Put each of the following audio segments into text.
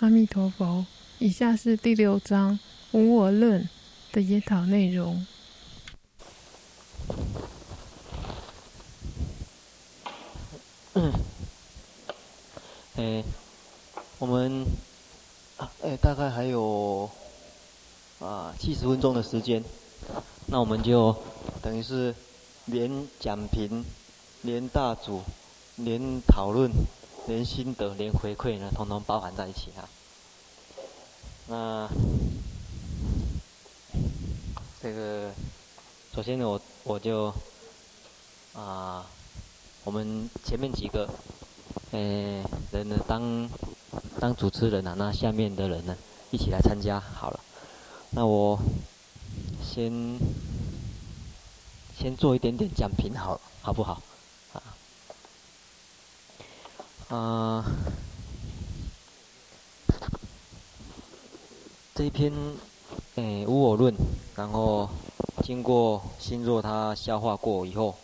阿弥陀佛。以下是第六章无我论的研讨内容。嗯，哎，我们哎大概还有啊七十分钟的时间，那我们就等于是连讲评、连大组、连讨论、连心得、连回馈呢，统统包含在一起啊。那这个，首先呢，我我就啊，我们前面几个，呃，人呢当当主持人啊，那下面的人呢一起来参加好了。那我先先做一点点讲评，好好不好？啊，这一篇，诶，无我论，然后经过心若他消化过以后，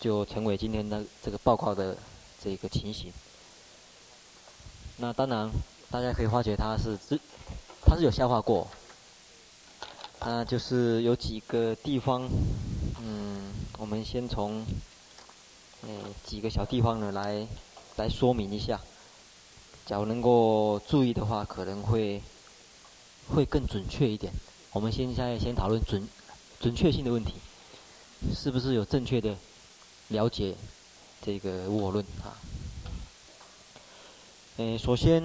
就成为今天的这个报告的这个情形。那当然，大家可以发觉他是是，他是有消化过。那就是有几个地方，嗯，我们先从，诶，几个小地方呢来来说明一下。假如能够注意的话，可能会。会更准确一点。我们现在先讨论准准确性的问题，是不是有正确的了解这个无我论啊？诶，首先，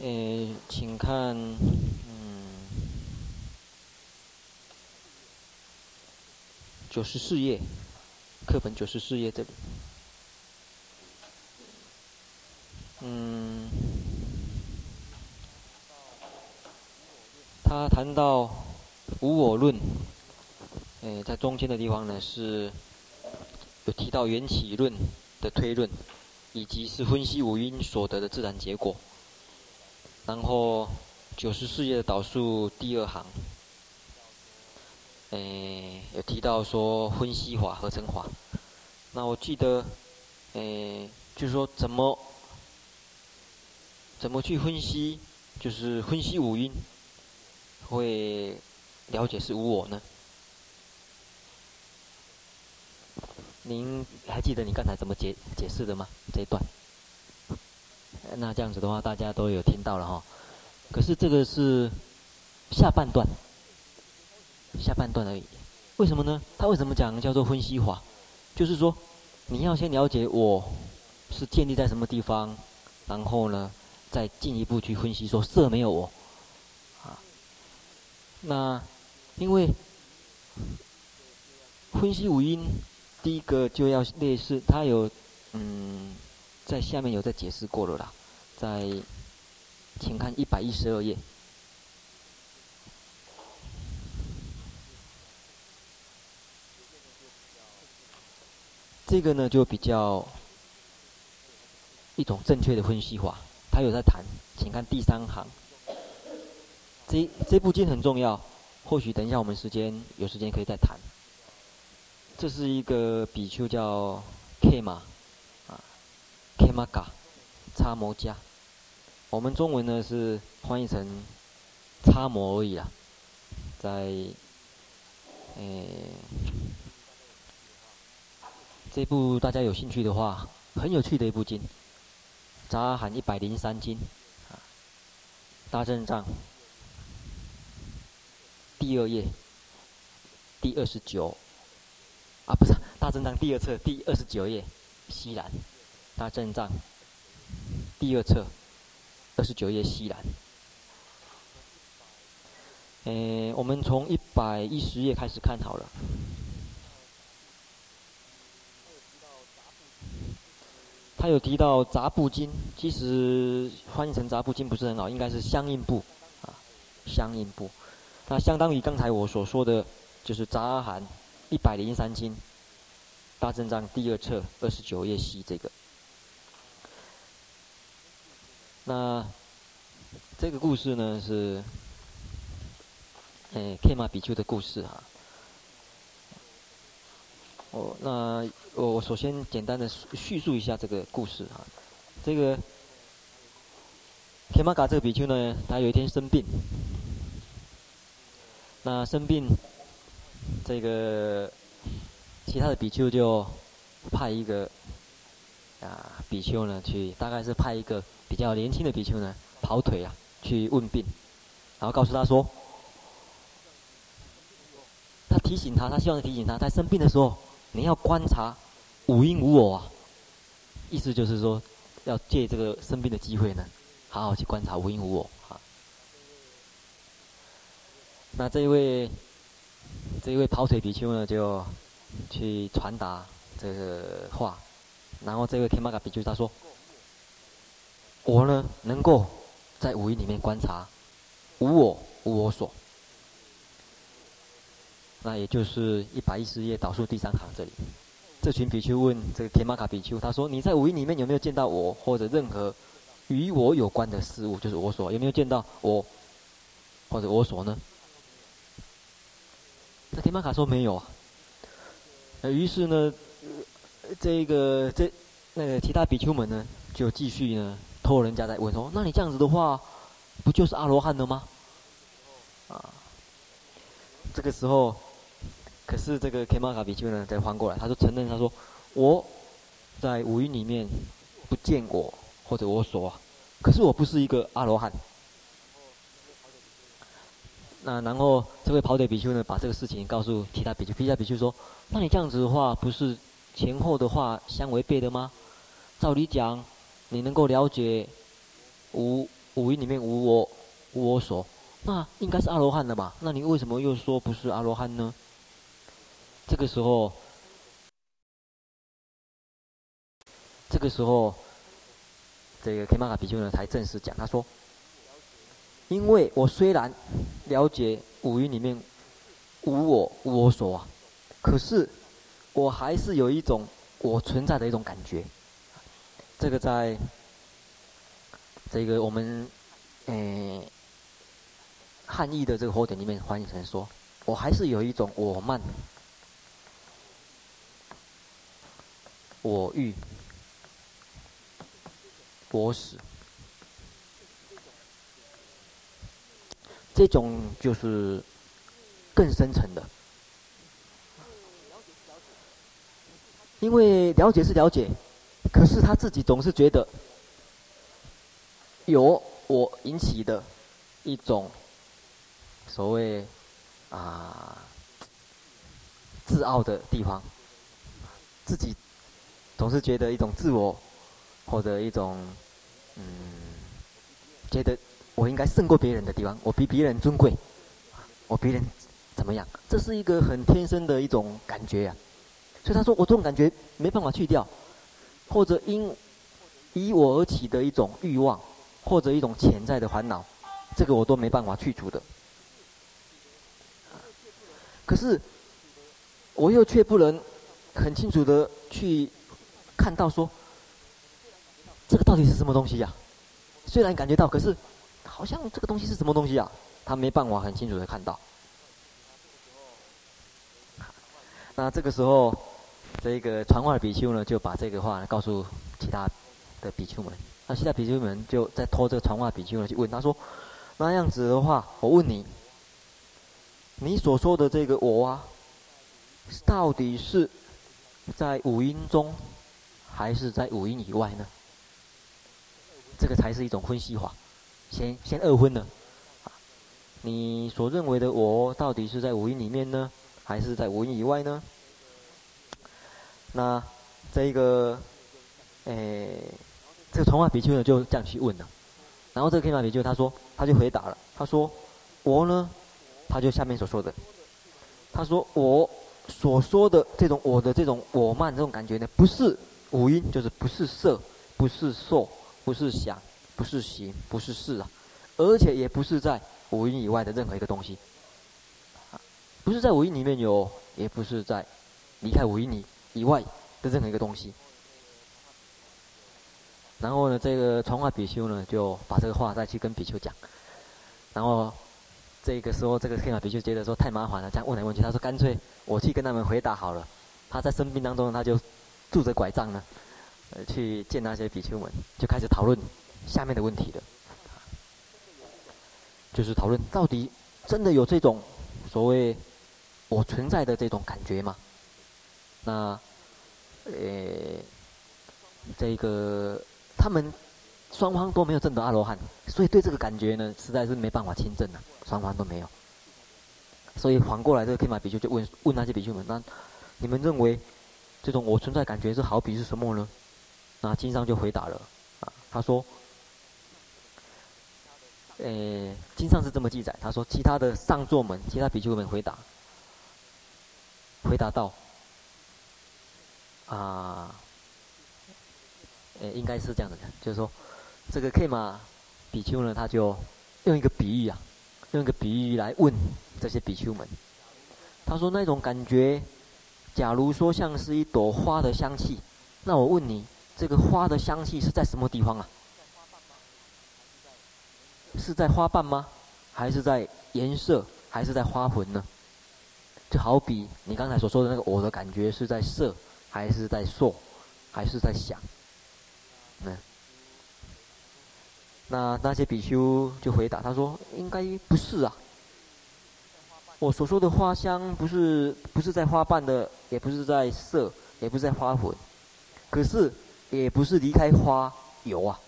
诶，请看，嗯，九十四页，课本九十四页这里，嗯。他谈到无我论，诶，在中间的地方呢是有提到缘起论的推论，以及是分析五蕴所得的自然结果。然后九十四页的导数第二行，诶，有提到说分析法、合成法。那我记得，诶，就是说怎么怎么去分析，就是分析五蕴。会了解是无我呢？您还记得你刚才怎么解解释的吗？这一段？那这样子的话，大家都有听到了哈。可是这个是下半段，下半段而已。为什么呢？他为什么讲叫做分析法？就是说，你要先了解我是建立在什么地方，然后呢，再进一步去分析说色没有我。那，因为分析五音，第一个就要类似，它有嗯，在下面有在解释过了啦，在，请看一百一十二页，这个呢就比较一种正确的分析法，他有在谈，请看第三行。这这部经很重要，或许等一下我们时间有时间可以再谈。这是一个比丘叫 Kema 啊，Kemaka 参摩迦，我们中文呢是翻译成参摩而已啦。在诶这部大家有兴趣的话，很有趣的一部经，《杂阿含一百零三经》啊，大正藏。第二页，第二十九，啊，不是大正藏第二册第二十九页，西兰，大正藏第二册二十九页西兰。诶，我们从一百一十页开始看好了。他有提到杂部经，其实翻译成杂部经不是很好，应该是相应部啊，相应部。那相当于刚才我所说的，就是杂阿含一百零三经，大正藏第二册二十九页西这个。那这个故事呢是，诶，Kema 比丘的故事哈。哦，那我我首先简单的叙述一下这个故事啊，这个。天马嘎这个比丘呢，他有一天生病。那生病，这个其他的比丘就派一个啊比丘呢去，大概是派一个比较年轻的比丘呢跑腿啊去问病，然后告诉他说，他提醒他，他希望提醒他，在生病的时候你要观察无因无我啊，意思就是说要借这个生病的机会呢，好好去观察无因无我啊。那这一位，这一位跑腿比丘呢，就去传达这个话，然后这位天马嘎比丘他说：“我呢，能够在五蕴里面观察无我、无我所。”那也就是一百一十页倒数第三行这里，这群比丘问这个天玛卡比丘，他说：“你在五蕴里面有没有见到我或者任何与我有关的事物，就是我所？有没有见到我或者我所呢？”那天玛卡说没有啊。那于是呢，这个这那个其他比丘们呢，就继续呢托人家在问说：“那你这样子的话，不就是阿罗汉了吗？”啊，这个时候，可是这个天玛嘎比丘呢，再翻过来，他就承认他说：“我在五蕴里面不见我或者我所，可是我不是一个阿罗汉。”那然后这位跑腿比丘呢，把这个事情告诉其他比丘，其他比丘说：“那你这样子的话，不是前后的话相违背的吗？照理讲，你能够了解无五蕴里面无我无我所，那应该是阿罗汉的嘛？那你为什么又说不是阿罗汉呢？”这个时候，这个时候，这个天玛卡比丘呢才正式讲，他说。因为我虽然了解五蕴里面无我无我所啊，可是我还是有一种我存在的一种感觉。这个在这个我们诶汉译的这个佛典里面翻译成说，我还是有一种我慢、我欲、我死。这种就是更深层的，因为了解是了解，可是他自己总是觉得有我引起的一种所谓啊自傲的地方，自己总是觉得一种自我或者一种嗯觉得。我应该胜过别人的地方，我比别人尊贵，我比别人怎么样？这是一个很天生的一种感觉呀、所以他说，我这种感觉没办法去掉，或者因以我而起的一种欲望，或者一种潜在的烦恼，这个我都没办法去除的。可是我又却不能很清楚的去看到说，这个到底是什么东西呀、虽然感觉到，可是。好像这个东西是什么东西啊？他没办法很清楚的看到。那这个时候，这个传话的比丘呢，就把这个话呢告诉其他的比丘们。那其他比丘们就在托这个传话比丘呢去问他说：“那样子的话，我问你，你所说的这个我啊，到底是在五音中，还是在五蕴以外呢？这个才是一种分析法。”先先二分了，你所认为的我到底是在五蕴里面呢，还是在五蕴以外呢？那这一个，诶、欸，这个传话比丘呢就这样去问了，然后这个天玛比丘他说，他就回答了，他说我呢，他就下面所说的，他说我所说的这种我的这种我慢这种感觉呢，不是五音，就是不是色，不是受，不是想。不是行，不是识啊，而且也不是在五音以外的任何一个东西，不是在五音里面有，也不是在离开五音里以外的任何一个东西。然后呢，这个传话比丘呢，就把这个话再去跟比丘讲。然后这个时候，这个天马比丘觉得说太麻烦了，这样问来问去，他说干脆我去跟他们回答好了。他在生病当中，他就拄着拐杖呢，呃，去见那些比丘们，就开始讨论。下面的问题的，就是讨论到底真的有这种所谓我存在的这种感觉吗？那，呃，这个他们双方都没有证得阿罗汉，所以对这个感觉呢，实在是没办法亲证的，双方都没有。所以反过来，这个天马比丘就问问那些比丘们：那你们认为这种我存在感觉是好比是什么呢？那经上就回答了啊，他说：“诶，经上是这么记载，他说其他的上座们，其他比丘们回答，回答道。”啊，诶，应该是这样子的，就是说，这个 K 玛比丘呢，他就用一个比喻啊，用一个比喻来问这些比丘们。他说那种感觉，假如说像是一朵花的香气，那我问你，这个花的香气是在什么地方啊？是在花瓣吗？还是在颜色？还是在花魂呢？就好比你刚才所说的那个，我的感觉是在色。还是在说，还是在想，嗯，那那些比丘就回答他说：“应该不是啊，我所说的花香不是不是在花瓣的，也不是在色，也不是在花粉，可是也不是离开花有啊，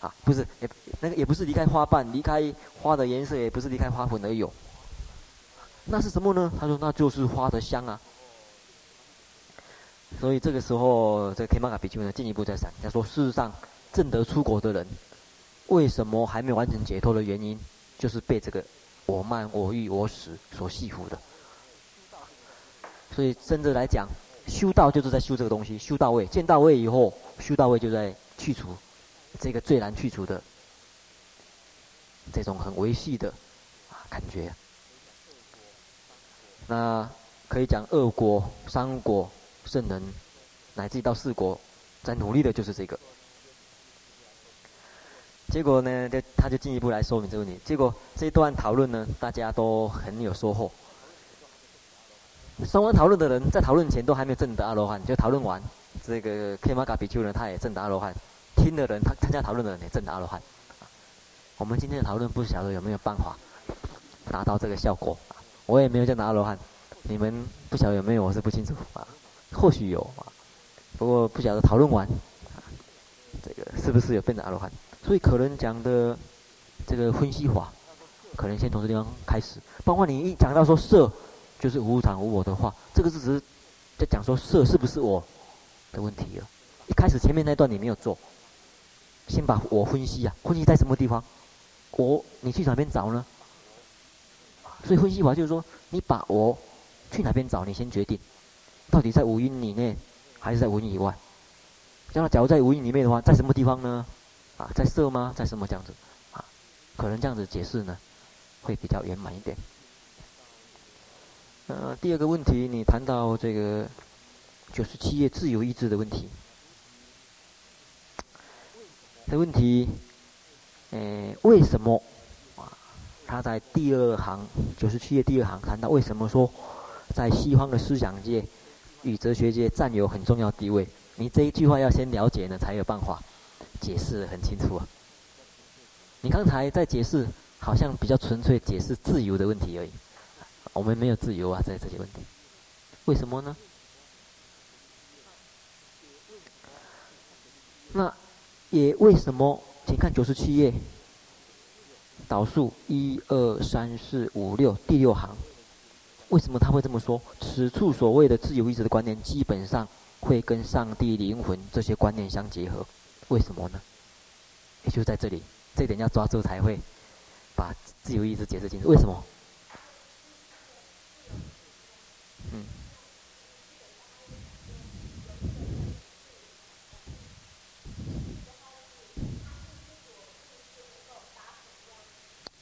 啊，不是也那个也不是离开花瓣，离开花的颜色，也不是离开花粉而有，那是什么呢？他说那就是花的香啊。”所以这个时候，这个喀玛比丘呢进一步再讲，他说：事实上，证得出国的人，为什么还没有完成解脱的原因，就是被这个我慢、我欲、我死所系缚的。所以，甚至来讲，修道就是在修这个东西，修到位，见到位以后，修到位就在去除这个最难去除的这种很维系的啊感觉。那可以讲二果、三果。圣人乃至到四果，在努力的就是这个。结果呢，就他就进一步来说明这个问题。结果这一段讨论呢，大家都很有收获。双方讨论的人在讨论前都还没有证得阿罗汉，就讨论完这个 K 玛比丘呢，他也证得阿罗汉。听的人，他参加讨论的人也证得阿罗汉。我们今天的讨论不晓得有没有办法达到这个效果。我也没有证得阿罗汉，你们不晓得有没有，我是不清楚啊。或许有啊，不过不晓得讨论完，这个是不是有变成阿罗汉？所以可能讲的这个分析法，可能先从这地方开始。包括你一讲到说色就是无常无我的话，这个是只是在讲说色是不是我的问题了。一开始前面那段你没有做，先把我分析啊，分析在什么地方？我你去哪边找呢？所以分析法就是说，你把我去哪边找，你先决定。到底在五蕴里面，还是在五蕴以外？将来假如在五蕴里面的话，在什么地方呢？啊，在色吗？在什么这样子？啊，可能这样子解释呢，会比较圆满一点。呃，第二个问题，你谈到这个九十七页自由意志的问题。这问题，呃，为什么啊？他在第二行九十七页第二行谈到为什么说在西方的思想界，与哲学界占有很重要地位，你这一句话要先了解呢，才有办法解释很清楚啊。你刚才在解释，好像比较纯粹解释自由的问题而已，我们没有自由啊，在这些问题，为什么呢？那也为什么？请看九十七页，导数一二三四五六第六行。为什么他会这么说？此处所谓的自由意志的观念，基本上会跟上帝、灵魂这些观念相结合。为什么呢？也就在这里，这点要抓住才会把自由意志解释清楚。为什么？嗯。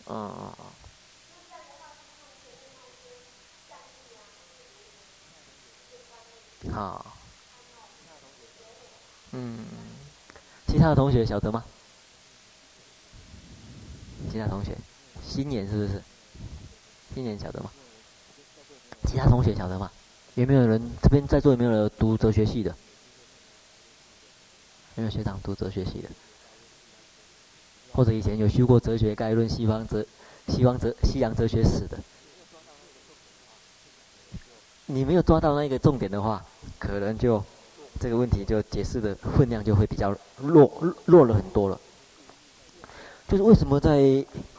嗯嗯嗯。好，嗯，其他的同学晓得吗？其他同学，新年是不是？新年晓得吗？其他同学晓得吗？有没有人这边在座有没有人读哲学系的？有没有学长读哲学系的？或者以前有修过哲学概论、西方哲西方哲西洋哲学史的。你没有抓到那个重点的话，可能就这个问题就解释的分量就会比较弱弱了很多了。就是为什么在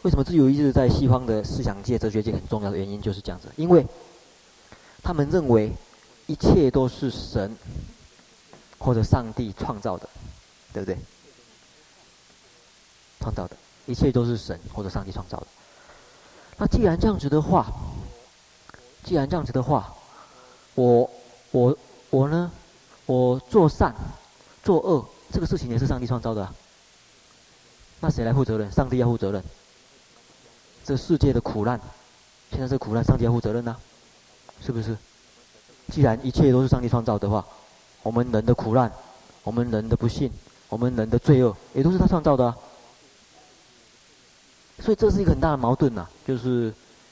为什么自由意志在西方的思想界、哲学界很重要的原因就是这样子，因为他们认为一切都是神或者上帝创造的，对不对？创造的一切都是神或者上帝创造的。那既然这样子的话，既然这样子的话，我我我呢？我做善做恶这个事情也是上帝创造的。那谁来负责任？上帝要负责任。这世界的苦难，现在这苦难，上帝要负责任呐，是不是？既然一切都是上帝创造的话，我们人的苦难，我们人的不幸，我们人的罪恶，也都是他创造的。所以这是一个很大的矛盾呐，就是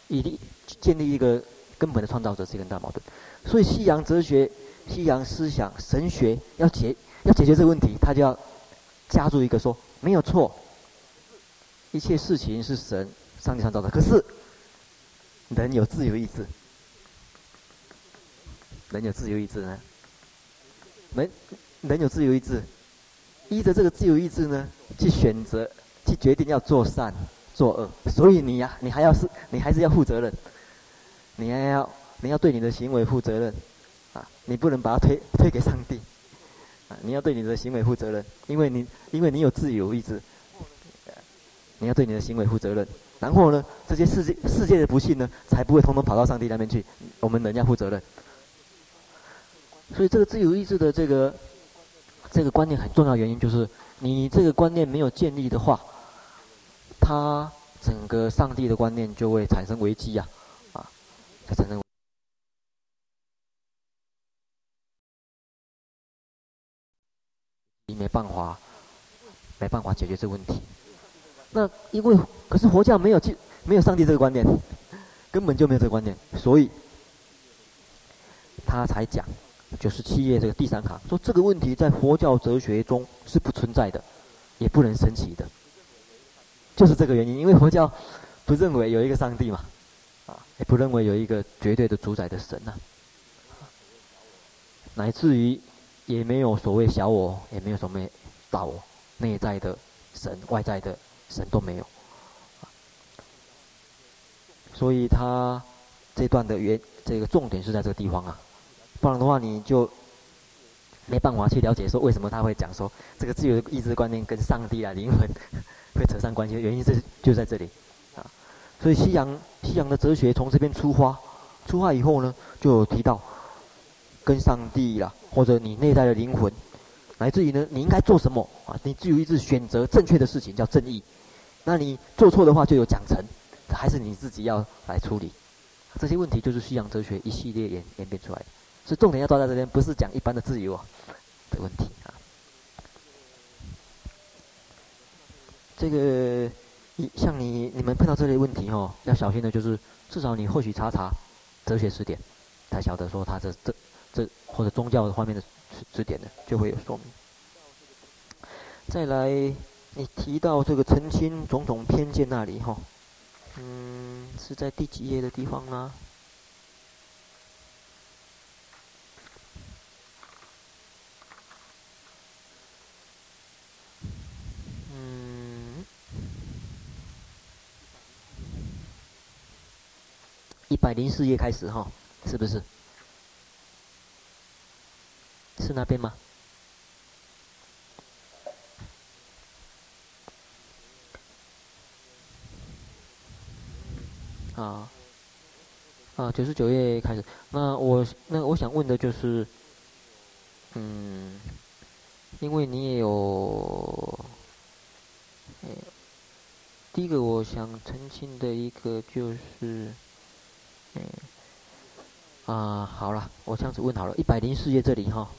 一定建立一个根本的创造者是一个很大的矛盾。所以西洋哲学、西洋思想、神学要解要解决这个问题，他就要加入一个说没有错。一切事情是神上帝创造的，可是人有自由意志，人有自由意志呢？人人有自由意志，依着这个自由意志呢，去选择、去决定要做善、做恶。所以你呀、你还要是，你还是要负责任，你还要你要对你的行为负责任！你不能把它推推给上帝啊！你要对你的行为负责任，因为你因为你有自由意志。你要对你的行为负责任，然后呢，这些世界世界的不幸呢，才不会通通跑到上帝那边去。我们人要负责任。所以这个自由意志的这个这个观念很重要，原因就是你这个观念没有建立的话，它整个上帝的观念就会产生危机呀，啊，它产生，没办法，没办法解决这个问题。那因为可是佛教没有去没有上帝这个观念，根本就没有这个观念，所以他才讲九十七页这个第三行说这个问题在佛教哲学中是不存在的，也不能升起的，就是这个原因。因为佛教不认为有一个上帝嘛，啊，也不认为有一个绝对的主宰的神呐，乃至于也没有所谓小我，也没有所谓大我，内在的神，外在的。神都没有，所以他这段的原这个重点是在这个地方啊，不然的话你就没办法去了解说为什么他会讲说这个自由意志观念跟上帝啊灵魂 会扯上关系，原因是就在这里啊，所以西洋西洋的哲学从这边出发，出发以后呢，就有提到跟上帝啦，或者你内在的灵魂。乃至于呢，你应该做什么啊？你自由意志选择正确的事情叫正义，那你做错的话就有奖惩，还是你自己要来处理？这些问题就是西洋哲学一系列演演变出来的，所以重点要抓在这边，不是讲一般的自由啊的问题啊。这个，像你你们碰到这类问题哦，要小心的就是，至少你或许查查哲学词典，才晓得说他这这这或者宗教方面的。指点的就会有说明。再来，你提到这个澄清种种偏见那里哈，嗯，是在第几页的地方呢？嗯，一百零四页开始哈，是不是？是那边吗？啊，啊，九十九页开始。那我那我想问的就是，嗯，因为你也有，哎，第一个我想澄清的一个就是，哎，啊，好了，我这样子问好了，一百零四页这里哈。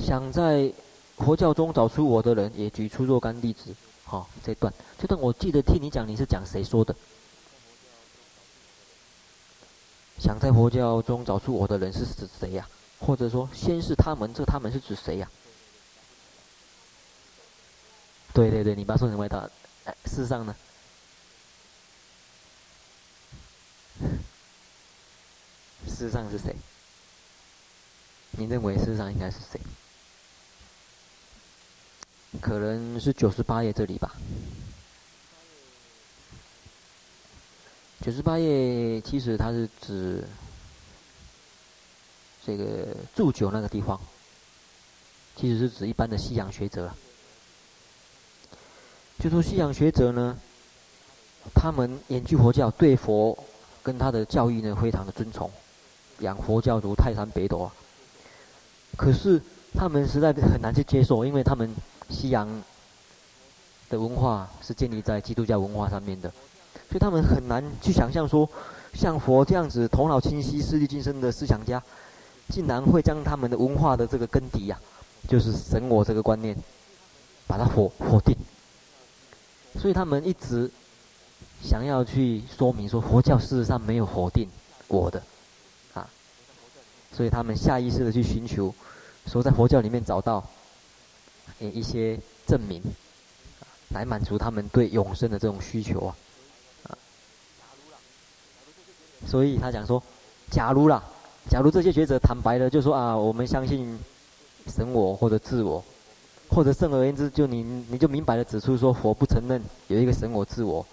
想在佛教中找出我的人也举出若干例子。好这段。这段我记得听你讲你是讲谁说的？想在佛教中找出我的人是指谁呀？或者说先是他们这他们是指谁呀？对对对你把说成外道唉事实上呢？事实上是谁？你认为事实上应该是谁？可能是九十八页这里吧。九十八页其实它是指这个祝酒那个地方，其实是指一般的西洋学者。就说西洋学者呢，他们研究佛教，对佛跟他的教义呢非常的尊崇，仰佛教如泰山北斗啊。可是他们实在很难去接受，因为他们西洋的文化是建立在基督教文化上面的，所以他们很难去想象说，像佛这样子头脑清晰、色律精深的思想家，竟然会将他们的文化的这个根底呀、啊，就是神我这个观念，把它否否定。所以他们一直想要去说明说，佛教事实上没有否定我的，啊，所以他们下意识的去寻求。说在佛教里面找到，一些证明，来满足他们对永生的这种需求啊，所以他讲说，假如啦，假如这些学者坦白的，就说啊，我们相信神我或者自我，或者甚而言之，就你你就明白的指出说，佛不承认有一个神我自我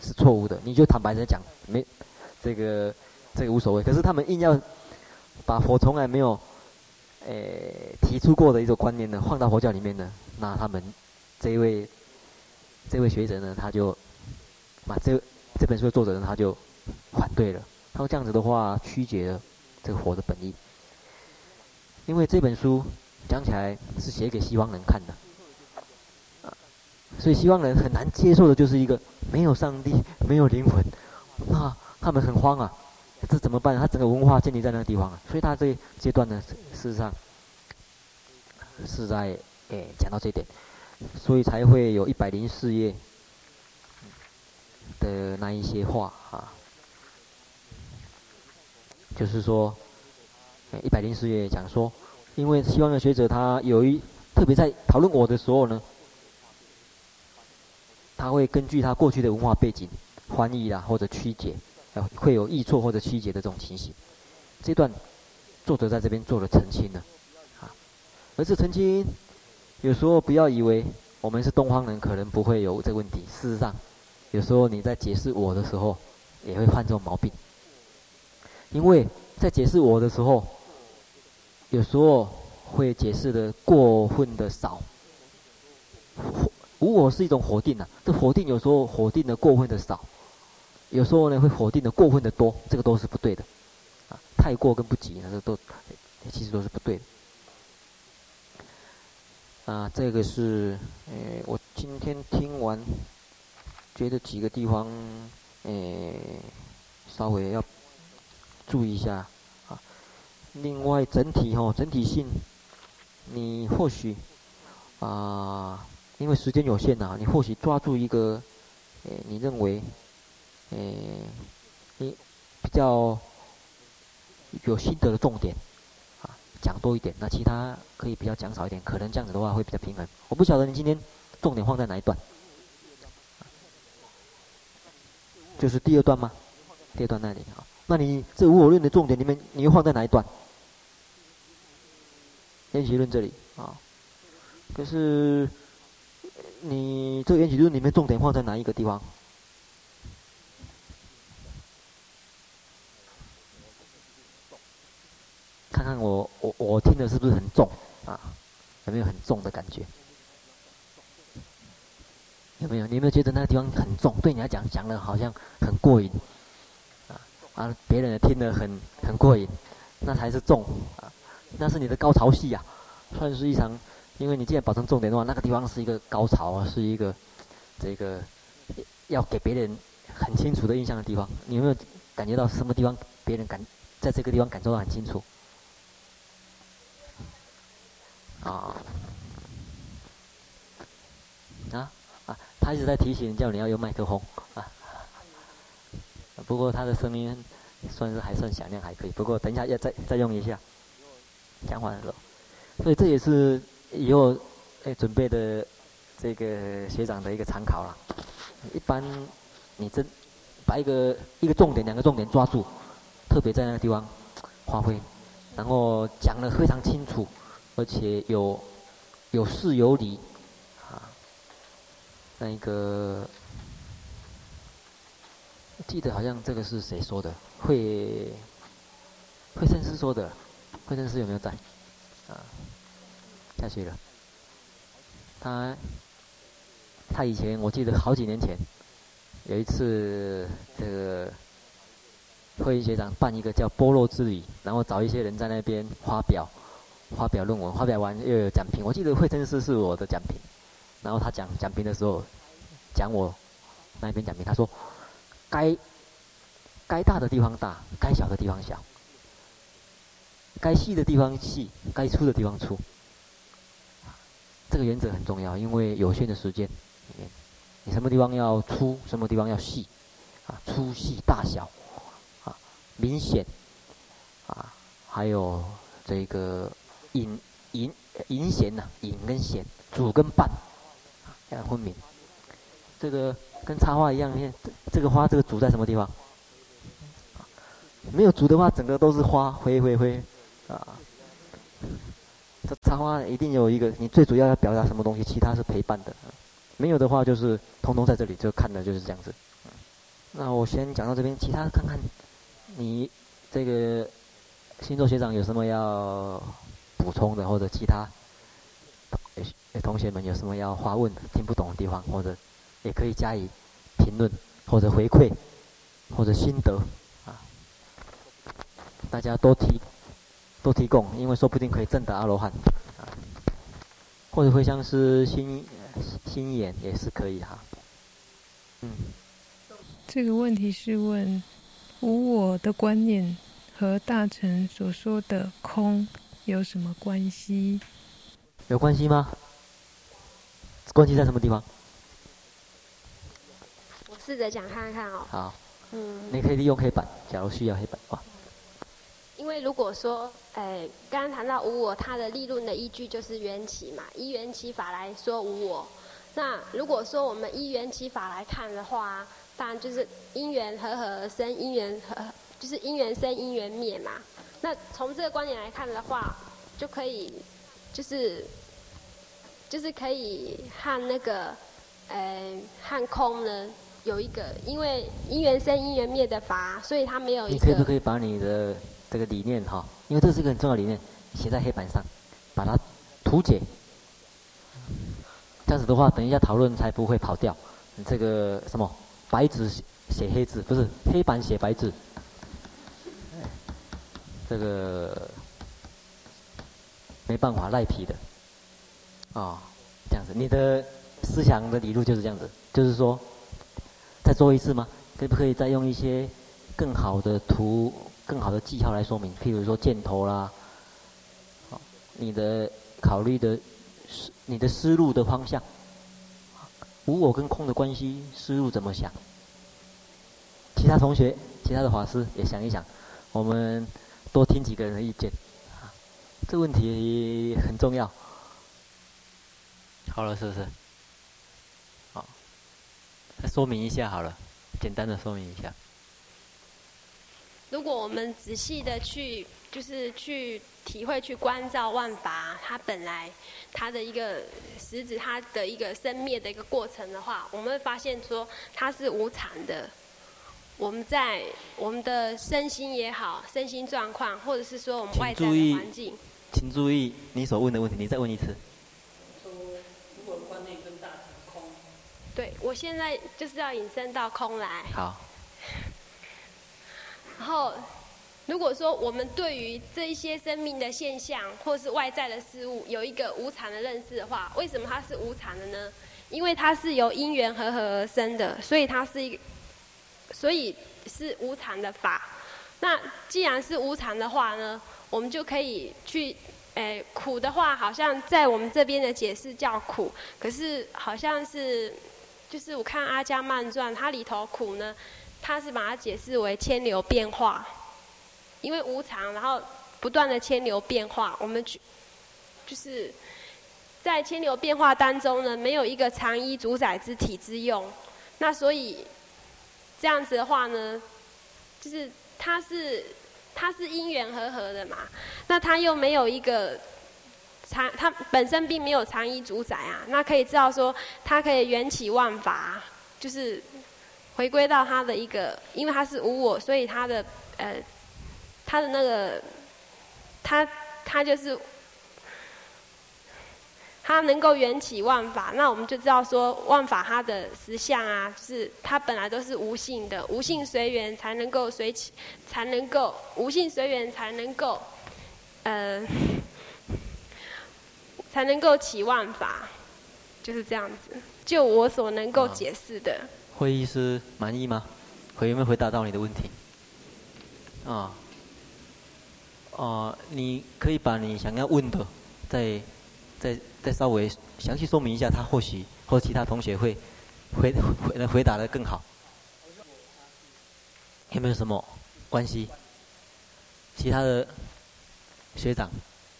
是错误的，你就坦白的讲，没这个这个无所谓。可是他们硬要把佛从来没有。诶，提出过的一种观念呢，放到佛教里面呢，那他们这一位这位学者呢，他就把这这本书的作者呢，他就反对了。他说这样子的话，曲解了这个佛的本意。因为这本书讲起来是写给西方人看的，啊，所以西方人很难接受的就是一个没有上帝、没有灵魂，那他们很慌啊。这怎么办？他整个文化建立在那个地方啊，所以他这阶段呢，事实上是在诶讲到这一点，所以才会有一百零四页的那一些话啊，就是说，一百零四页讲说，因为西方的学者他有一特别在讨论我的时候呢，他会根据他过去的文化背景翻译啦或者曲解。会有易错或者曲解的这种情形，这段作者在这边做了澄清的，啊，而这澄清有时候不要以为我们是东方人，可能不会有这个问题。事实上，有时候你在解释我的时候，也会犯这种毛病，因为在解释我的时候，有时候会解释的过分的少。无我是一种否定啊，这否定有时候否定的过分的少。有时候呢，会否定的过分的多，这个都是不对的，啊，太过跟不及，那个都其实都是不对的。啊，这个是，呃，我今天听完，觉得几个地方，呃，稍微要注意一下，啊，另外整体哈，整体性，你或许，啊，因为时间有限呐，你或许抓住一个，呃，你认为。诶，你比较有心得的重点啊，讲多一点，那其他可以比较讲少一点，可能这样子的话会比较平衡。我不晓得你今天重点放在哪一段，就是第二段吗？第二段那里啊，那你这无我论的重点里面，你又放在哪一段？缘起论这里啊，可是你这缘起论里面重点放在哪一个地方？看看我我我听的是不是很重啊？有没有很重的感觉？有没有？你有没有觉得那个地方很重？对你来讲讲的好像很过瘾啊啊！别人也听得很很过瘾，那才是重啊！那是你的高潮戏呀，算是一场。因为你既然保证重点的话，那个地方是一个高潮啊，是一个这个要给别人很清楚的印象的地方。你有没有感觉到什么地方别人感在这个地方感受到很清楚？啊，啊啊！他一直在提醒叫你要用麦克风啊。不过他的声音算是还算响亮，还可以。不过等一下要再再用一下，讲话的时候。所以这也是以后哎准备的这个学长的一个参考了。一般你真把一个一个重点、两个重点抓住，特别在那个地方发挥，然后讲的非常清楚，而且有有事有理，啊，那一个记得好像这个是谁说的？慧慧生师说的，慧生师有没有在？啊，下去了。他他以前我记得好几年前有一次这个。慧英学长办一个叫“般若之旅”，然后找一些人在那边发表、发表论文，发表完又有讲评。我记得惠真师是我的讲评，然后他讲讲评的时候，讲我那一篇讲评，他说：“该该大的地方大，该小的地方小，该细的地方细，该粗的地方粗。”这个原则很重要，因为有限的时间，你什么地方要粗，什么地方要细，啊，粗细大小。啊明显，啊，还有这个隐隐隐弦呐，隐跟弦，主跟伴，要分明。这个跟插花一样，你看这个花，这个主在什么地方？没有主的话，整个都是花，灰灰灰，啊。这插花一定有一个，你最主要要表达什么东西，其他是陪伴的。没有的话，就是通通在这里，就看的就是这样子。那我先讲到这边，其他看看。你这个星座学长有什么要补充的，或者其他同学们有什么要发问、听不懂的地方，或者也可以加以评论或者回馈或者心得啊，大家都提都提供，因为说不定可以证得阿罗汉啊，或者会像是心心眼也是可以哈。嗯，这个问题是问。无我的观念和大乘所说的空有什么关系？有关系吗？关系在什么地方？我试着讲看看哦。好。嗯。你可以利用黑板，假如需要黑板的话。因为如果说，哎，刚刚谈到无我，它的立论的依据就是缘起嘛，依缘起法来说无我。那如果说我们依缘起法来看的话。当然就是因缘和合而生，因缘和就是因缘生，因缘灭嘛。那从这个观点来看的话，就可以就是就是可以和那个呃和空呢有一个，因为因缘生因缘灭的法，所以它没有一个。你可不可以把你的这个理念哈，因为这是一个很重要的理念，写在黑板上，把它图解。这样子的话，等一下讨论才不会跑掉。你这个什么？白纸写黑字，不是黑板写白字。这个没办法赖皮的，啊、哦，这样子，你的思想的理路就是这样子，就是说，再做一次吗？可不可以再用一些更好的图、更好的技巧来说明？譬如说箭头啦，你的考虑的思、你的思路的方向。无我跟空的关系，思路怎么想？其他同学、其他的法师也想一想，我们多听几个人的意见，啊，这问题很重要。好了，是不是？好，再说明一下好了，简单的说明一下。如果我们仔细的去，就是去体会、去关照万法，它本来它的一个实质、它的一个生灭的一个过程的话，我们会发现说它是无常的。我们在我们的身心也好，身心状况，或者是说我们外在的环境，请注意你所问的问题，你再问一次。对，我现在就是要引申到空来。好。然后，如果说我们对于这一些生命的现象，或是外在的事物，有一个无常的认识的话，为什么它是无常的呢？因为它是由因缘和合而生的，所以它是一个，所以是无常的法。那既然是无常的话呢，我们就可以去，诶，苦的话，好像在我们这边的解释叫苦，可是好像是，就是我看《阿迦曼传》，它里头苦呢。他是把它解释为迁流变化，因为无常，然后不断的迁流变化，我们去就是在千流变化当中呢，没有一个常依主宰之体之用，那所以这样子的话呢，就是它是它是因缘和合的嘛，那它又没有一个常，它本身并没有长依主宰啊，那可以知道说，它可以缘起万法，就是回归到它的一个，因为它是无我，所以它的呃，它的那个，它它就是。它能够缘起万法，那我们就知道说，万法它的实相啊，是它本来都是无性的，无性随缘才能够随起，才能够无性随缘才能够，呃，才能够起万法，就是这样子。就我所能够解释的。会议师满意吗？回有没有回答到你的问题？啊，哦，你可以把你想要问的再再。再稍微详细说明一下，他或许或其他同学会回回能回答的更好。有没有什么关系？其他的学长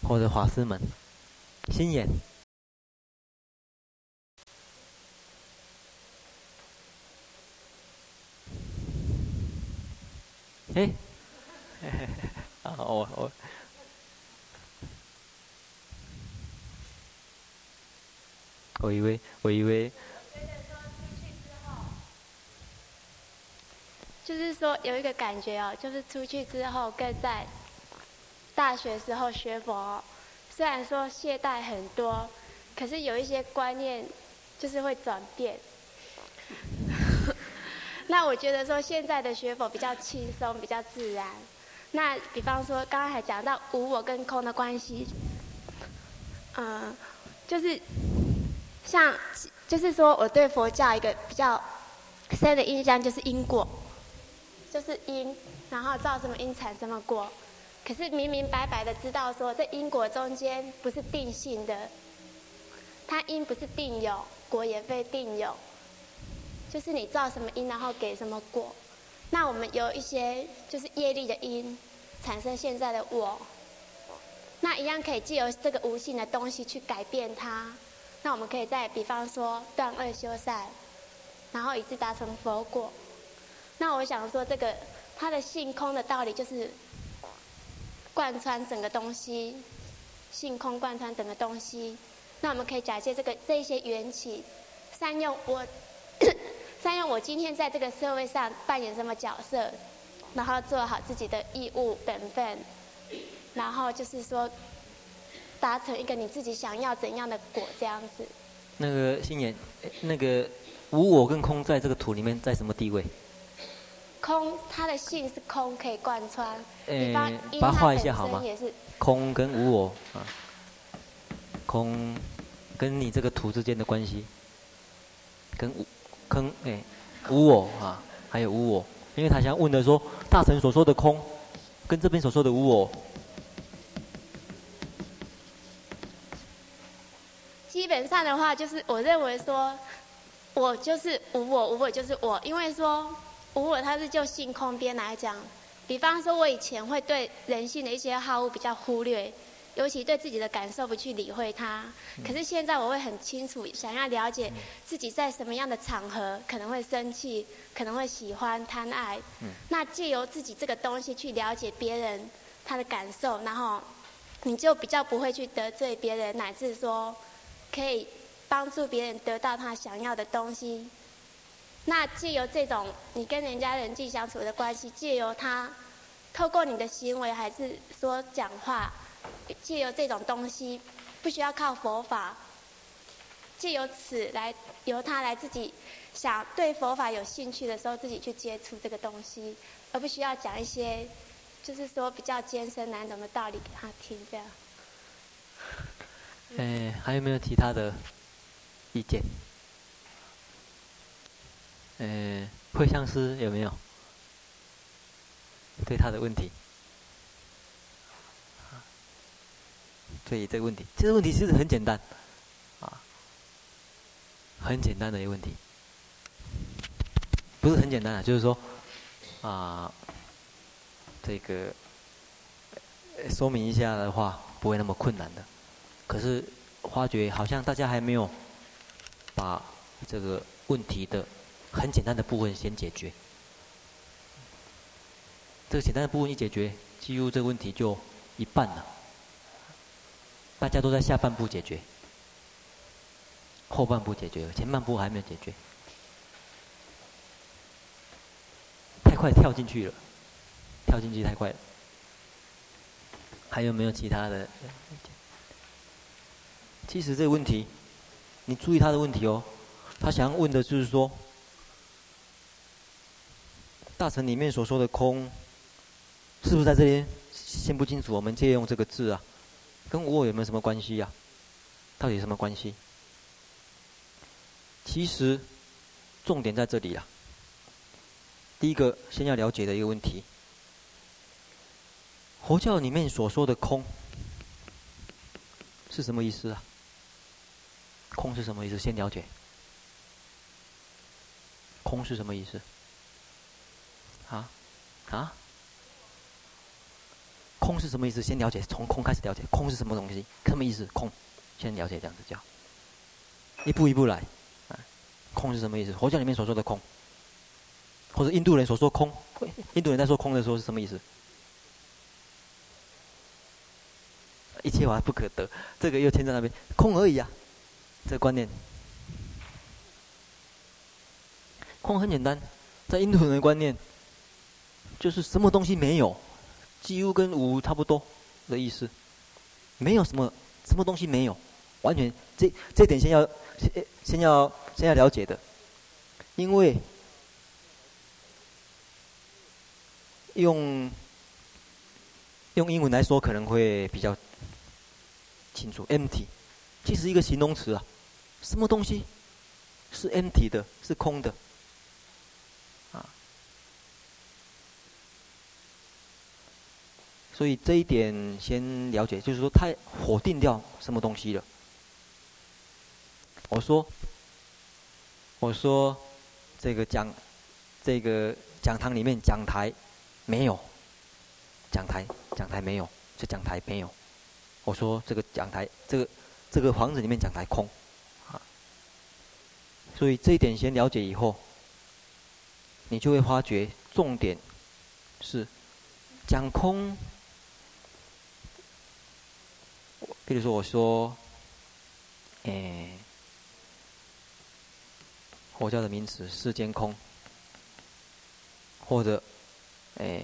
或者法师们，心眼。哎，啊，我我。我以为，我以为，就是说有一个感觉哦，就是出去之后跟在大学时候学佛，虽然说懈怠很多，可是有一些观念就是会转变。那我觉得说现在的学佛比较轻松，比较自然。那比方说刚刚还讲到无我跟空的关系，嗯，就是。像，就是说，我对佛教一个比较深的印象就是因果，就是因，然后造什么因产什么果。可是明明白白的知道说，这因果中间不是定性的，它因不是定有，果也非定有，就是你造什么因，然后给什么果。那我们有一些就是业力的因，产生现在的我，那一样可以借由这个无性的东西去改变它。那我们可以再比方说断恶修善，然后以致达成佛果。那我想说，这个它的性空的道理就是贯穿整个东西，性空贯穿整个东西。那我们可以假借这个这一些缘起，善用我，善用我今天在这个社会上扮演什么角色，然后做好自己的义务本分，然后就是说。达成一个你自己想要怎样的果，这样子。那个心眼，那个无我跟空在这个图里面在什么地位？空，它的性是空，可以贯穿。呃，把它画一下好吗？空跟无我啊，空跟你这个图之间的关系，跟无空哎无我啊，还有无我，因为他想问的说，大乘所说的空，跟这边所说的无我。基本上的话，就是我认为说，我就是无我，无我就是我。因为说无我，它是就性空边来讲。比方说，我以前会对人性的一些好恶比较忽略，尤其对自己的感受不去理会它。可是现在我会很清楚，想要了解自己在什么样的场合可能会生气，可能会喜欢贪爱。那借由自己这个东西去了解别人他的感受，然后你就比较不会去得罪别人，乃至说。可以帮助别人得到他想要的东西。那借由这种你跟人家人际相处的关系，借由他透过你的行为还是说讲话，借由这种东西，不需要靠佛法，借由此来由他来自己想对佛法有兴趣的时候，自己去接触这个东西，而不需要讲一些就是说比较艰深难懂的道理给他听这样。哎，还有没有其他的意见？呃，会相师有没有对他的问题？对这个问题，这个问题其实很简单，啊，很简单的一个问题，不是很简单啊，就是说，啊，这个说明一下的话，不会那么困难的。可是，发觉好像大家还没有把这个问题的很简单的部分先解决。这个简单的部分一解决，几乎这个问题就一半了。大家都在下半部解决，后半部解决，前半部还没有解决，太快跳进去了，跳进去太快了。还有没有其他的？其实这个问题，你注意他的问题哦，他想要问的就是说，大乘里面所说的空，是不是在这边？先不清楚，我们借用这个字啊，跟我有没有什么关系呀？到底什么关系？其实重点在这里啊。第一个，先要了解的一个问题。佛教里面所说的空是什么意思啊？空是什么意思？先了解。空是什么意思？啊？啊？空是什么意思？先了解，从空开始了解。空是什么东西？什么意思？空，先了解这样子叫。一步一步来。啊，空是什么意思？佛教里面所说的空，或者印度人所说空，印度人在说空的时候是什么意思？一切法不可得，这个又牵在那边，空而已啊，这观念。空很简单，在印度人的观念，就是什么东西没有，几乎跟无差不多的意思，没有什么什么东西没有，完全这这点先要先先要先要了解的，因为用用英文来说可能会比较。清楚，empty，其实一个形容词啊，什么东西？是 empty 的，是空的，啊，所以这一点先了解，就是说，他否定掉什么东西了。我说，我说，这个讲，这个讲堂里面讲台没有，讲台讲台没有，这讲台没有。我说这个讲台，这个这个房子里面讲台空，所以这一点先了解以后，你就会发觉重点是讲空。比如说我说，哎，佛教的名词世间空，或者哎，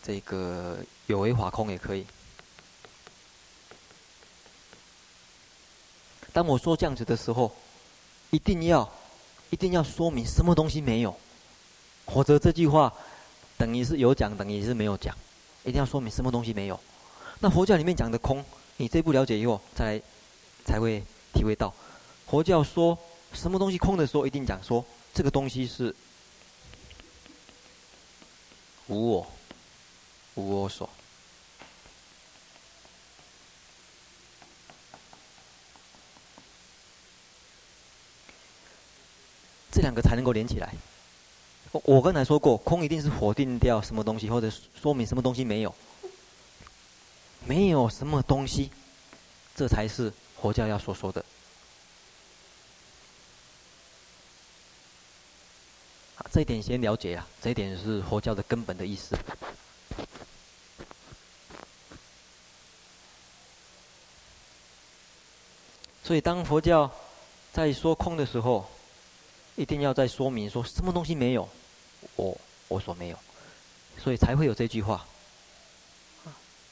这个有为法空也可以。当我说这样子的时候，一定要，一定要说明什么东西没有，否则这句话等于是有讲，等于是没有讲。一定要说明什么东西没有。那佛教里面讲的空，你这一步了解以后，再来才会体会到，佛教说什么东西空的时候，一定讲说这个东西是无我，无我所。这两个才能够连起来。我我刚才说过，空一定是否定掉什么东西，或者说明什么东西没有，没有什么东西，这才是佛教要所说的。啊，这一点先了解啊，这一点是佛教的根本的意思。所以，当佛教在说空的时候，一定要再说明说什么东西没有，我我所没有，所以才会有这句话，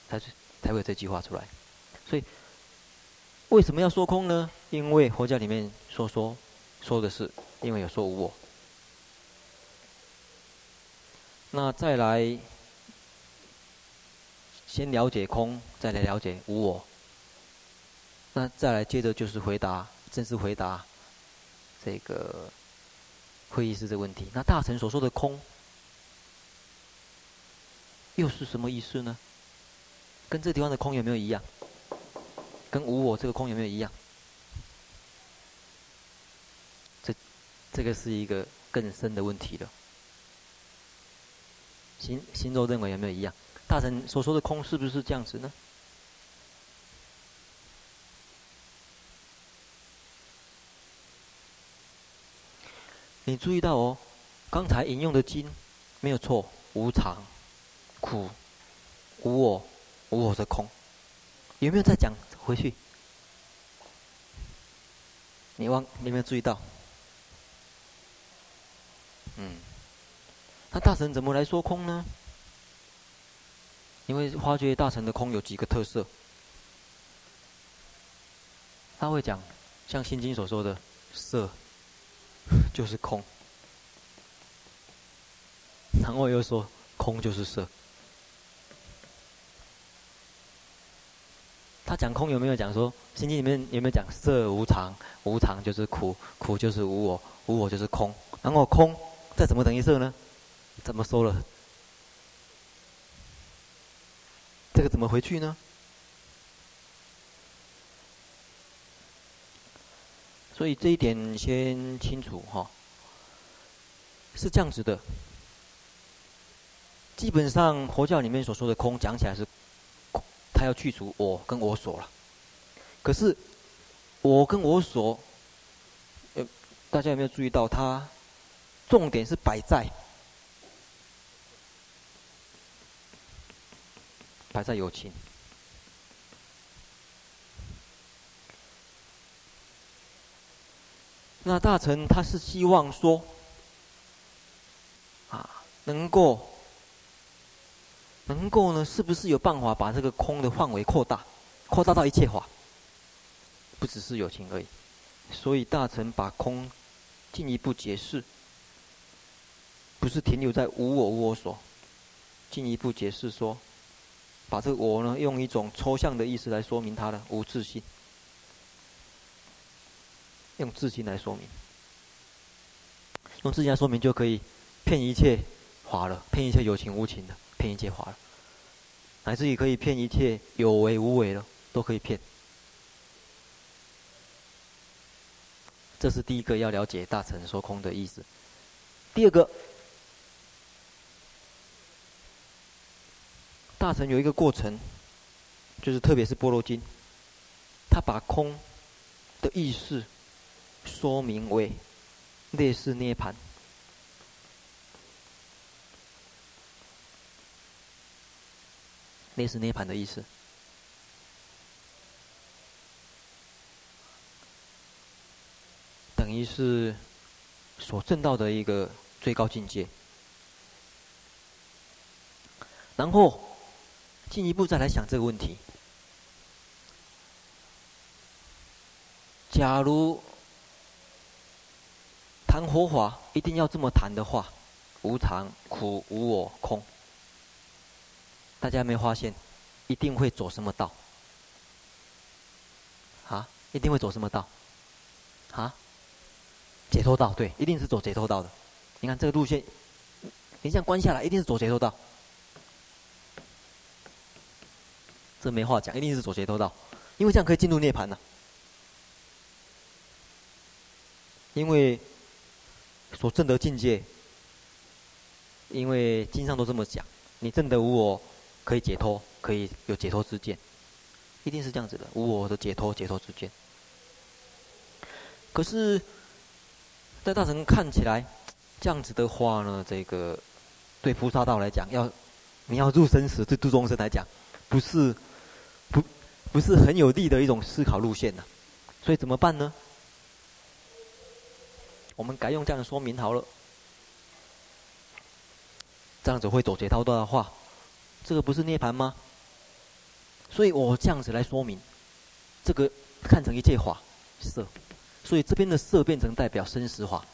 才才会有这句话出来。所以为什么要说空呢？因为佛教里面说说说的是，因为有说无我。那再来先了解空，再来了解无我。那再来接着就是回答，正式回答这个。会议室这个问题，那大乘所说的空，又是什么意思呢？跟这地方的空有没有一样？跟无我这个空有没有一样？这这个是一个更深的问题了。心心中认为有没有一样？大乘所说的空是不是这样子呢？你注意到哦，刚才引用的经没有错，无常、苦、无我、无我的空，有没有再讲回去？你忘，你有没有注意到？嗯，那大乘怎么来说空呢？因为发觉大乘的空有几个特色，他会讲，像《心经》所说的“色” 就是空，然后又说“空就是色”。他讲空有没有讲说《心经》里面有没有讲“色无常，无常就是苦，苦就是无我，无我就是空”，然后空再怎么等于色呢？怎么说了？这个怎么回去呢？所以这一点先清楚哈，是这样子的。基本上佛教里面所说的空，讲起来是，他要去除我跟我所了。可是我跟我所，呃，大家有没有注意到，它重点是摆在。摆在有情，那大臣他是希望说，啊，能够，能够呢，是不是有办法把这个空的范围扩大，扩大到一切法，不只是有情而已。所以大臣把空进一步解释，不是停留在无我无我所，进一步解释说。把这个“我”呢，用一种抽象的意思来说明它的无自性，用自性来说明，用自性来说明就可以骗一切法了，骗一切有情无情的，骗一切法了，乃至于可以骗一切有为无为的，都可以骗。这是第一个要了解大乘说空的意思。第二个。大乘有一个过程，就是特别是《般若经》，他把空的意思说明为类似涅槃，类似涅槃的意思，等于是所证到的一个最高境界，然后。进一步再来想这个问题：假如谈佛法一定要这么谈的话，无常、苦、无我、空，大家有没有发现，一定会走什么道？啊，一定会走什么道？啊，解脱道，对，一定是走解脱道的。你看这个路线，你这样关下来，一定是走解脱道。这没话讲，一定是走解脱道，因为这样可以进入涅槃呐。因为所证得境界，因为经上都这么讲，你证得无我，可以解脱，可以有解脱之见，一定是这样子的，无我的解脱，解脱之见。可是，在大乘看起来，这样子的话呢，这个对菩萨道来讲，要你要入生死，对度众生来讲，不是。不，不是很有利的一种思考路线呢、所以怎么办呢？我们改用这样的说明好了，这样子会走解套道的话，这个不是涅槃吗？所以我这样子来说明，这个看成一切法色，所以这边的色变成代表生死法，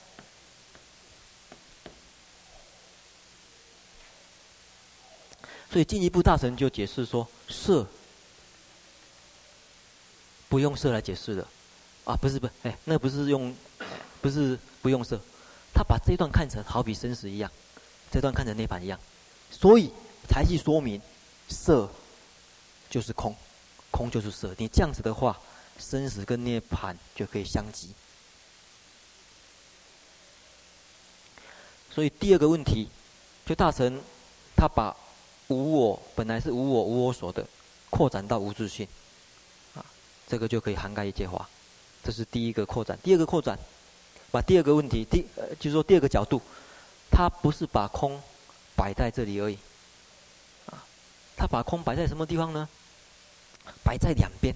所以进一步大神就解释说色。不用色来解释的，啊，不是不是，哎，那不是用，不是不用色，他把这一段看成好比生死一样，这段看成涅槃一样，所以才去说明色就是空，空就是色。你这样子的话，生死跟涅槃就可以相即。所以第二个问题，就大乘他把无我本来是无我无我所的，扩展到无自性。啊这个就可以涵盖一切法，这是第一个扩展。第二个扩展，把第二个问题，第呃，就是说第二个角度，它不是把空摆在这里而已。啊，他把空摆在什么地方呢？摆在两边。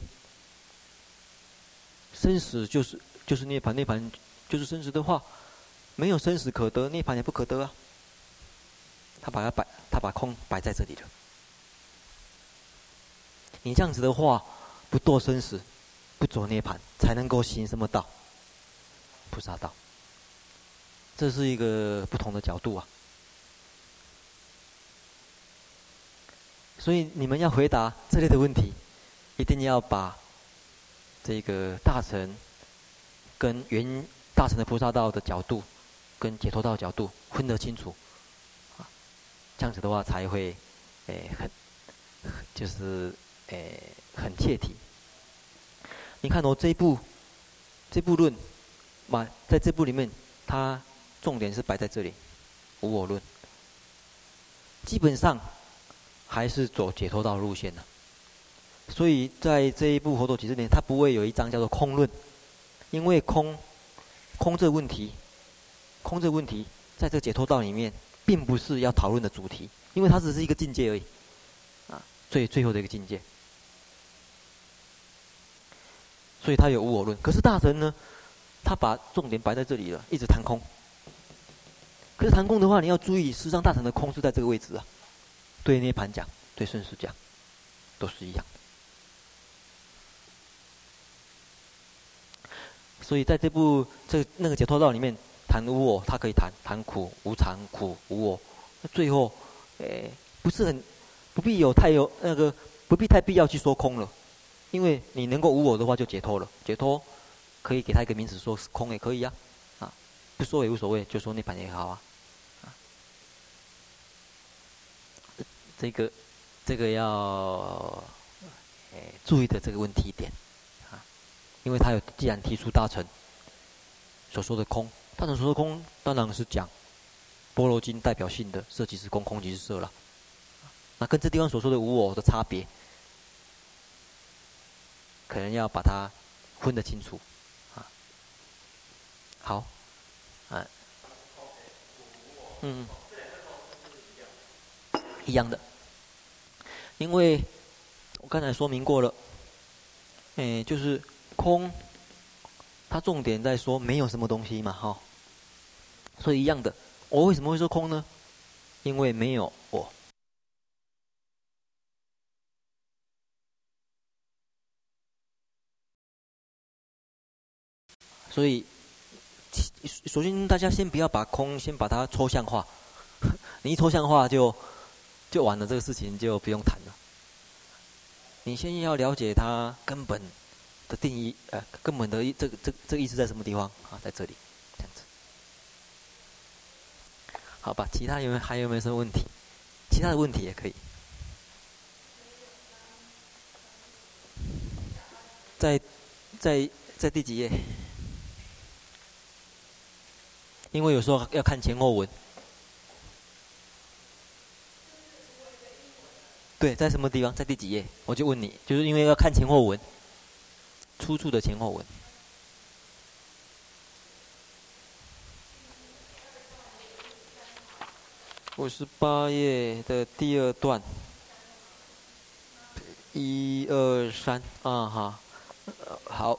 生死就是就是涅槃，涅槃就是生死的话，没有生死可得，涅槃也不可得啊。他把它摆，他把空摆在这里了。你这样子的话，不堕生死，不走涅槃，才能够行什么道？菩萨道。这是一个不同的角度啊。所以你们要回答这类的问题，一定要把。这个大乘跟原大乘的菩萨道的角度，跟解脱道角度分得清楚，啊，这样子的话才会，诶很，就是诶很切题。你看哦，这一部这部论，嘛，在这部里面，它重点是摆在这里，无我论，基本上还是走解脱道路线的。所以在这一部《佛陀几十年》，它不会有一章叫做空论，因为空，空这个问题，空这个问题，在这解脱道里面，并不是要讨论的主题，因为它只是一个境界而已，啊，最最后的一个境界。所以它有无我论，可是大乘呢，他把重点摆在这里了，一直谈空。可是谈空的话，你要注意，事实上大乘的空是在这个位置啊，对涅槃讲，对生死讲，都是一样。所以在这部这那个解脱道里面谈无我，他可以谈谈苦无常、苦无我。最后，诶，不是很不必有太有那个不必太必要去说空了，因为你能够无我的话就解脱了。解脱可以给他一个名词说是空也可以呀，啊，啊，不说也无所谓，就说涅槃也好啊。啊，这个这个要诶注意的这个问题点。啊因为他有，既然提出大乘所说的空，大乘所说的空，当然是讲《般若经》代表性的色即是空，空即是色了。那跟这地方所说的无我的差别，可能要把它分得清楚。好，啊，嗯，一样的，因为我刚才说明过了，哎，就是。空，它重点在说没有什么东西嘛，哈。所以一样的，我为什么会说空呢？因为没有我。所以，首先大家先不要把空先把它抽象化，你一抽象化就就完了，这个事情就不用谈了。你先要了解它根本。的定义，呃，根本的，这个这这个意思在什么地方啊？在这里，这样子。好吧，其他有没有还有没有什么问题？其他的问题也可以。在在在第几页？因为有时候要看前后文。对，在什么地方？在第几页？我就问你，就是因为要看前后文。出处的前后文，五十八页的第二段，一二三啊哈，好，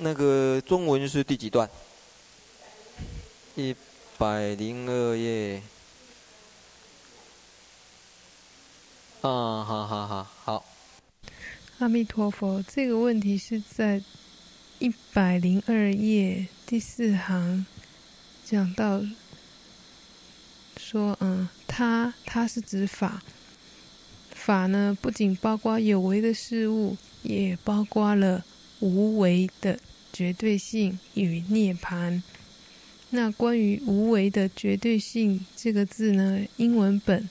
那个中文是第几段？一百零二页，啊哈哈哈，好。阿弥陀佛，这个问题是在一百零二页第四行讲到说，嗯，他他是指法，法呢不仅包括有为的事物，也包括了无为的绝对性与涅槃。那关于无为的绝对性这个字呢，英文本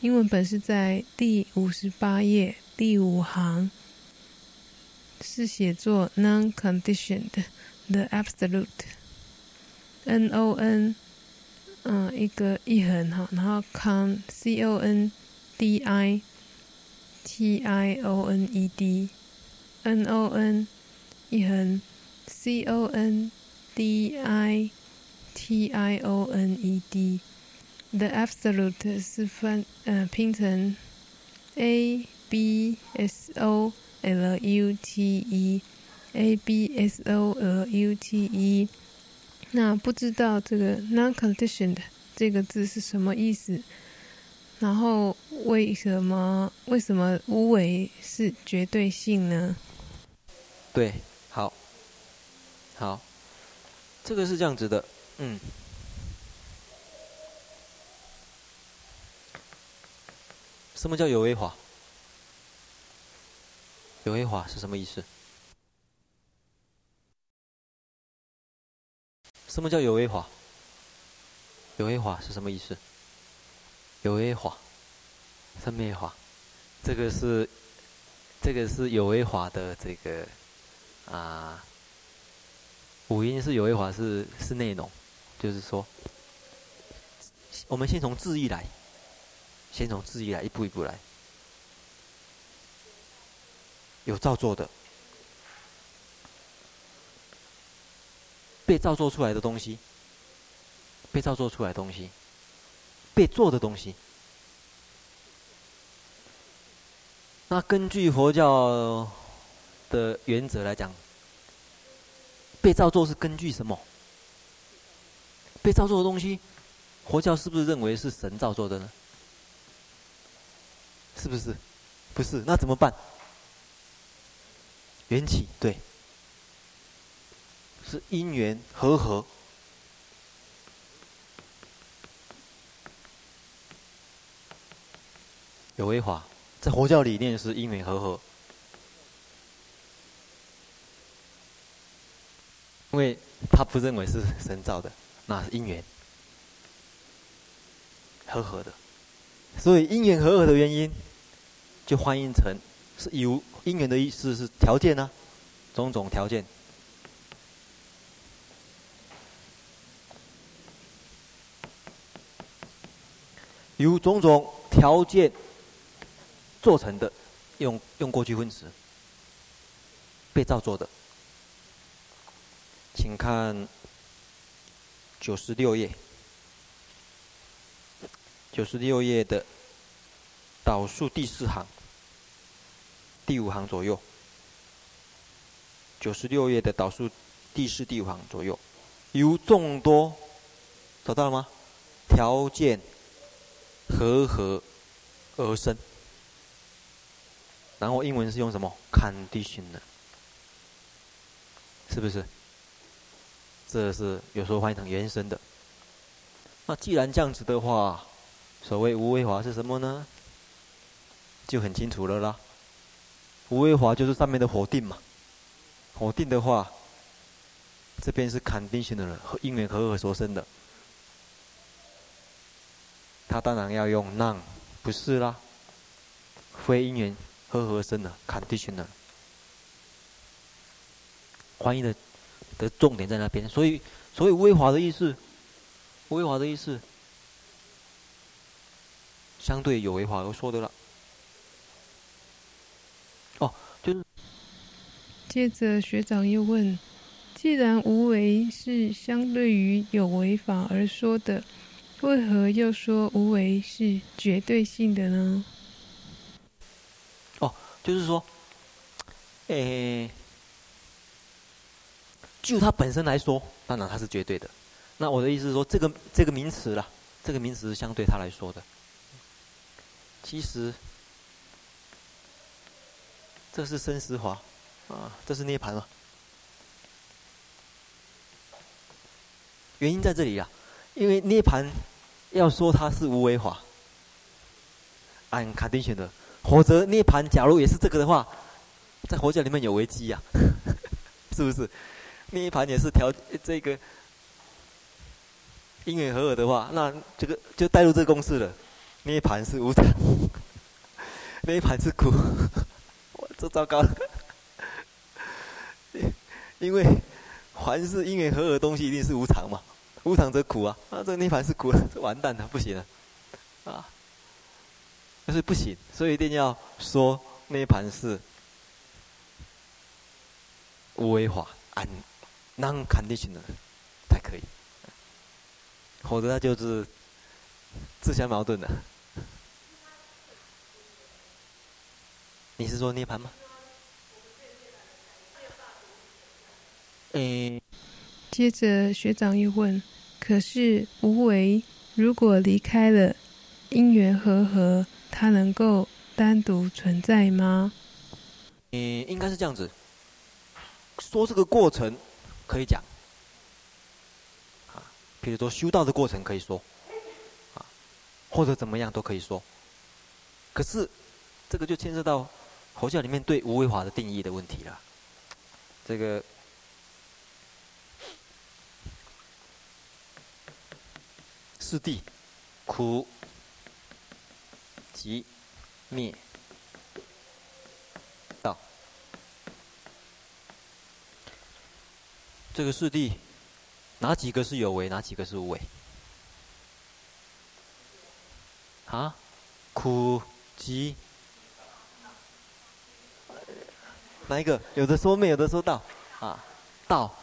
英文本是在第五十八页。第五行是写作 non-conditioned the absolute，N O N，嗯，一个一横哈，然后 con C O N D I T I O N E D，N O N 一横 C O N D I T I O N E D，The Absolute 是翻呃拼成 A B S O L U T E A B S O L U T E。那不知道这个 non-conditioned 这个字是什么意思？然后为什么为什么无为是绝对性呢？对，好，好，这个是这样子的，嗯，什么叫有为法？有为法是什么意思？什么叫有为法？有为法是什么意思？有为法，什么法？这个是，这个是有为法的这个。啊，五音是有为法，是是内容，就是说，我们先从字意来，先从自意来，一步一步来。有造作的，被造作出来的东西，被造作出来的东西，被做的东西。那根据佛教的原则来讲，被造作是根据什么？被造作的东西，佛教是不是认为是神造作的呢？是不是？不是，那怎么办？缘起，对，是因缘和合，有为法，在佛教理念是因缘和合。因为他不认为是神造的，那是因缘和合的，所以因缘和合的原因，就翻译成是有因缘的意思是条件呢、啊，种种条件，由种种条件做成的，用用过去分词，被造作的。请看九十六页，九十六页的倒数第四行，第五行左右。九十六页的倒数第四、第五行左右，由众多找到了吗？条件和合而生。然后英文是用什么？condition 的，是不是？这是有时候翻译成原生的。那既然这样子的话，所谓无为法是什么呢？就很清楚了啦。无为法就是上面的否定嘛。否定的话，这边是肯定性的人和因缘和合所生的。他当然要用 non，不是啦。非因缘和合生的 condition 的。翻译的。的重点在那边，所以，所谓无为法的意思，无为法的意思，相对有为法而说的了。哦，就是。接着学长又问：既然无为是相对于有为法而说的，为何又说无为是绝对性的呢？哦，就是说，诶。就它本身来说，当然它是绝对的。那我的意思是说，这个这个名词啦，这个名词是相对它来说的。其实，这是生死法啊，这是涅槃了。原因在这里呀，因为涅槃要说它是无为法，按 condition 的，否则涅槃假如也是这个的话，在佛教里面有危机呀，是不是？涅槃也是调这个因缘和合的话，那这个就带入这个公式了。涅槃是无常，涅槃是苦，我这糟糕了。因为凡是因缘和合的东西，一定是无常嘛，无常则苦啊。啊，这个涅槃是苦，这完蛋了，不行了，啊，但是不行，所以一定要说涅槃是无为法，安。Non-conditional 才可以，否则他就是自相矛盾的。你是说涅槃吗？诶，接着学长又问：可是无为如果离开了，因缘和合，它能够单独存在吗？嗯，应该是这样子。说这个过程可以讲，啊，比如说修道的过程可以说，啊，或者怎么样都可以说。可是这个就牵涉到佛教里面对无为法的定义的问题了。这个。四谛，苦、集、灭、这个四谛，哪几个是有为？哪几个是无为？啊？苦、集，哪一个？有的说没，有的说道。啊，道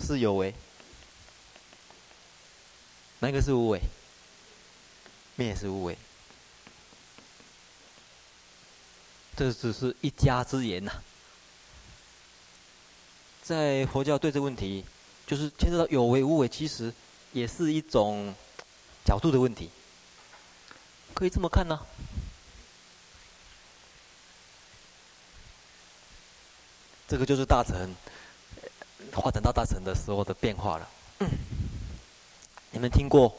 是有为。哪个是无为？灭是无为，这只是一家之言呐、啊。在佛教对这个问题，就是牵涉到有为无为，其实也是一种角度的问题，可以这么看呢、这个就是大乘发展到大乘的时候的变化了。你们听过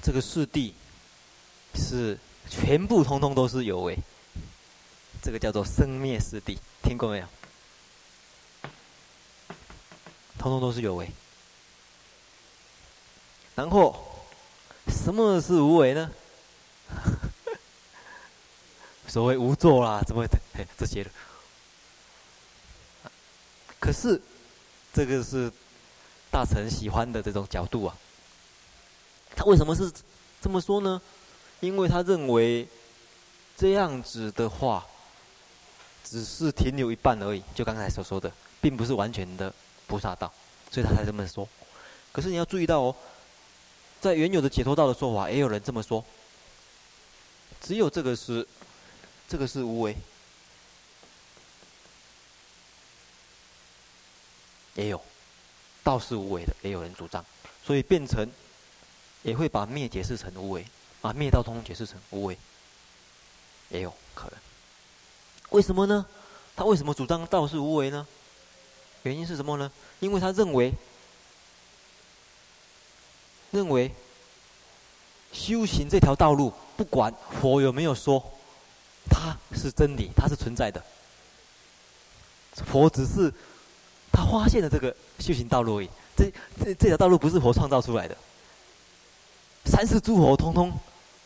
这个四谛是全部通通都是有为，这个叫做生灭四谛，听过没有？通通都是有为。然后什么是无为呢？所谓无作啦，怎么这些的？可是这个是。大臣喜欢的这种角度啊，他为什么是这么说呢？因为他认为这样子的话，只是停留一半而已，就刚才所说的，并不是完全的菩萨道，所以他才这么说。可是你要注意到哦，在原有的解脱道的说法，也有人这么说，只有这个是，这个是无为，也有。道是无为的，也有人主张，所以变成也会把灭解释成无为，把灭道通通解释成无为，也有可能。为什么呢？他为什么主张道是无为呢？原因是什么呢？因为他认为，认为修行这条道路，不管佛有没有说，它是真理，它是存在的，佛只是。他发现了这个修行道路而已，这这这条道路不是佛创造出来的。三世诸佛通通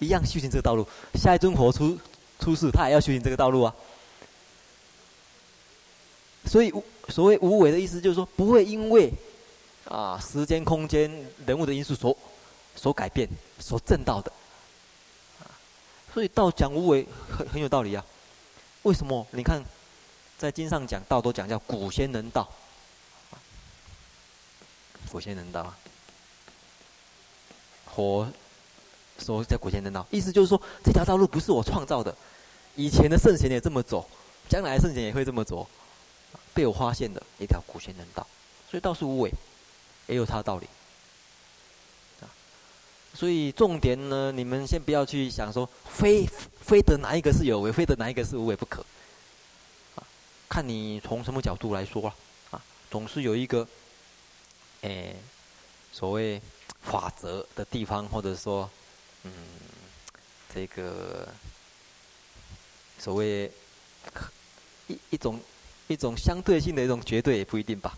一样修行这个道路，下一尊佛出出世，他也要修行这个道路啊。所以无所谓无为的意思，就是说不会因为啊时间、空间、人物的因素所所改变、所证道的。所以道讲无为很很有道理啊。为什么？你看在经上讲道都讲叫古仙人道。古仙人道，佛说叫古仙人道，意思就是说这条道路不是我创造的，以前的圣贤也这么走，将来圣贤也会这么走，被我发现的一条古仙人道，所以道是无为，也有它的道理。啊所以重点呢，你们先不要去想说非非得哪一个是有为，非得哪一个是无为不可，啊看你从什么角度来说啊，啊，总是有一个。诶，所谓法则的地方，或者说，嗯，这个所谓一一种一种相对性的一种绝对也不一定吧。